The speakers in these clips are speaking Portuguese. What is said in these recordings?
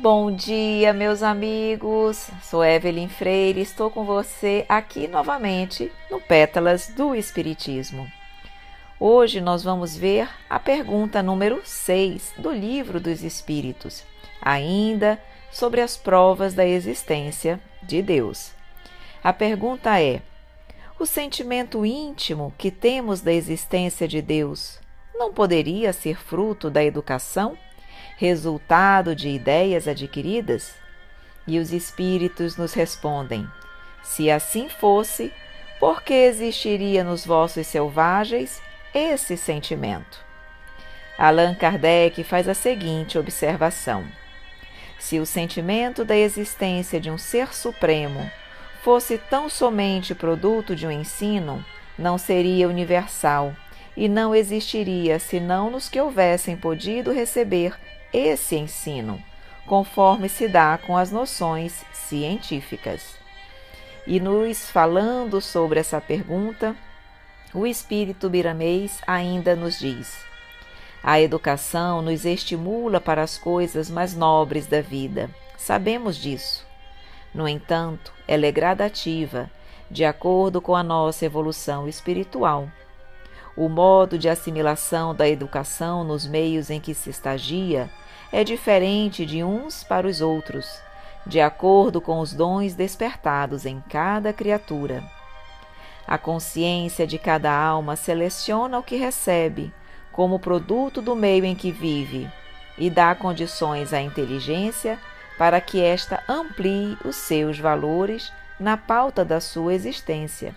Bom dia, meus amigos. Sou Evelyn Freire, estou com você aqui novamente no Pétalas do Espiritismo. Hoje nós vamos ver a pergunta número 6 do Livro dos Espíritos, ainda sobre as provas da existência de Deus. A pergunta é: o sentimento íntimo que temos da existência de Deus não poderia ser fruto da educação? Resultado de ideias adquiridas? E os espíritos nos respondem: Se assim fosse, por que existiria nos vossos selvagens esse sentimento? Allan Kardec faz a seguinte observação: Se o sentimento da existência de um ser supremo fosse tão somente produto de um ensino, não seria universal e não existiria senão nos que houvessem podido receber esse ensino, conforme se dá com as noções científicas. E nos falando sobre essa pergunta, o espírito biramês ainda nos diz: a educação nos estimula para as coisas mais nobres da vida. Sabemos disso. No entanto, ela é gradativa, de acordo com a nossa evolução espiritual. O modo de assimilação da educação nos meios em que se estagia é diferente de uns para os outros, de acordo com os dons despertados em cada criatura. A consciência de cada alma seleciona o que recebe como produto do meio em que vive e dá condições à inteligência para que esta amplie os seus valores na pauta da sua existência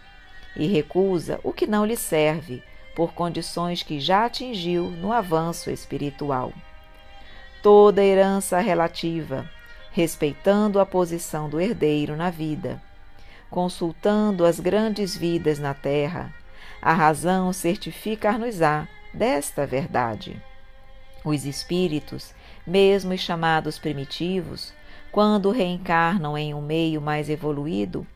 e recusa o que não lhe serve por condições que já atingiu no avanço espiritual. Toda herança relativa, respeitando a posição do herdeiro na vida, consultando as grandes vidas na terra, a razão certificar-nos-á desta verdade. Os espíritos, mesmo os chamados primitivos, quando reencarnam em um meio mais evoluído,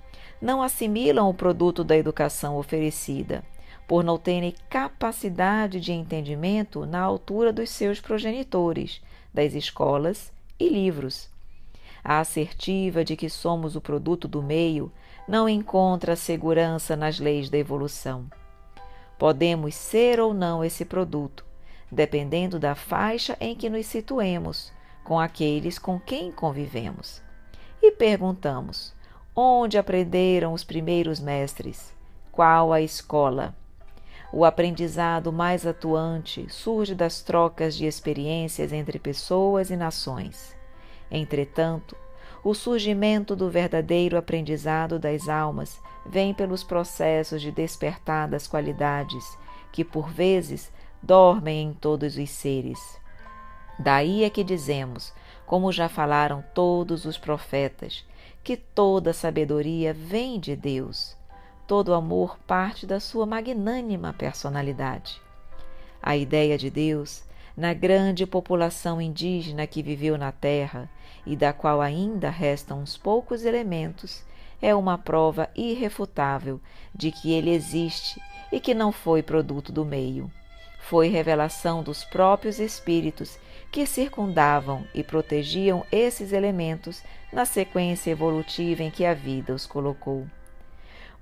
não assimilam o produto da educação oferecida por não terem capacidade de entendimento na altura dos seus progenitores, das escolas e livros. A assertiva de que somos o produto do meio não encontra segurança nas leis da evolução. Podemos ser ou não esse produto, dependendo da faixa em que nos situemos com aqueles com quem convivemos. E perguntamos: onde aprenderam os primeiros mestres? Qual a escola? O aprendizado mais atuante surge das trocas de experiências entre pessoas e nações. Entretanto, o surgimento do verdadeiro aprendizado das almas vem pelos processos de despertar das qualidades que, por vezes, dormem em todos os seres. Daí é que dizemos, como já falaram todos os profetas, que toda sabedoria vem de Deus Todo amor parte da sua magnânima personalidade. A ideia de Deus, na grande população indígena que viveu na Terra e da qual ainda restam uns poucos elementos, é uma prova irrefutável de que ele existe e que não foi produto do meio. Foi revelação dos próprios espíritos que circundavam e protegiam esses elementos na sequência evolutiva em que a vida os colocou.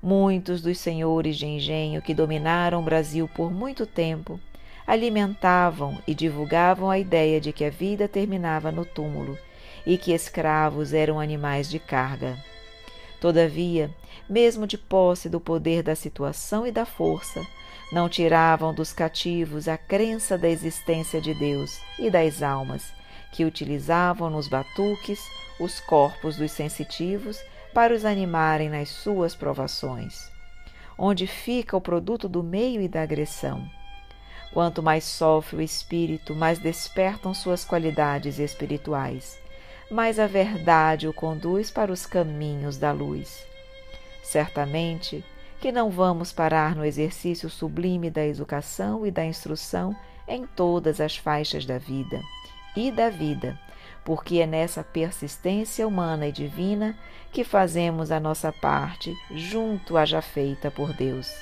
Muitos dos senhores de engenho que dominaram o Brasil por muito tempo alimentavam e divulgavam a ideia de que a vida terminava no túmulo e que escravos eram animais de carga. Todavia, mesmo de posse do poder da situação e da força, não tiravam dos cativos a crença da existência de Deus e das almas, que utilizavam nos batuques os corpos dos sensitivos para os animarem nas suas provações. Onde fica o produto do meio e da agressão? Quanto mais sofre o espírito, mais despertam suas qualidades espirituais, mais a verdade o conduz para os caminhos da luz. Certamente que não vamos parar no exercício sublime da educação e da instrução em todas as faixas da vida e da vida, porque é nessa persistência humana e divina que fazemos a nossa parte junto à já feita por Deus.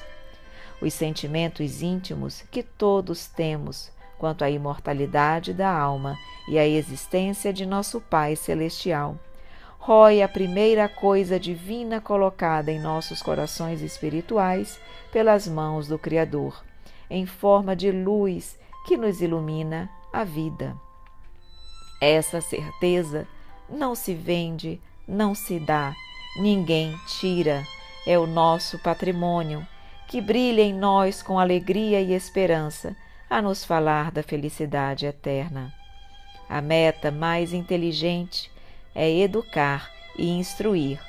Os sentimentos íntimos que todos temos quanto à imortalidade da alma e à existência de nosso Pai Celestial. Rói a primeira coisa divina colocada em nossos corações espirituais pelas mãos do Criador, em forma de luz que nos ilumina a vida. Essa certeza não se vende, não se dá, ninguém tira, é o nosso patrimônio, que brilha em nós com alegria e esperança a nos falar da felicidade eterna. A meta mais inteligente é educar e instruir.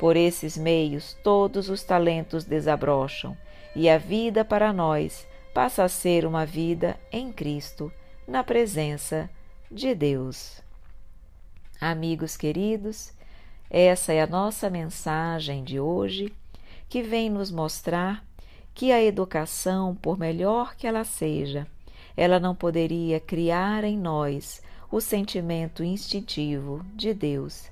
Por esses meios, todos os talentos desabrocham e a vida para nós passa a ser uma vida em Cristo, na presença de Deus. Amigos queridos, essa é a nossa mensagem de hoje, que vem nos mostrar que a educação, por melhor que ela seja, ela não poderia criar em nós o sentimento instintivo de Deus,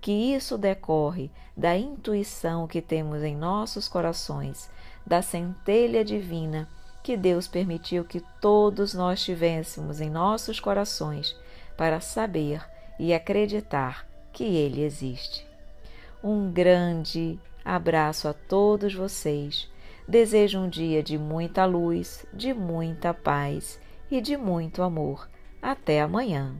que isso decorre da intuição que temos em nossos corações, da centelha divina que Deus permitiu que todos nós tivéssemos em nossos corações para saber e acreditar que Ele existe. Um grande abraço a todos vocês Desejo um dia de muita luz, de muita paz e de muito amor. Até amanhã.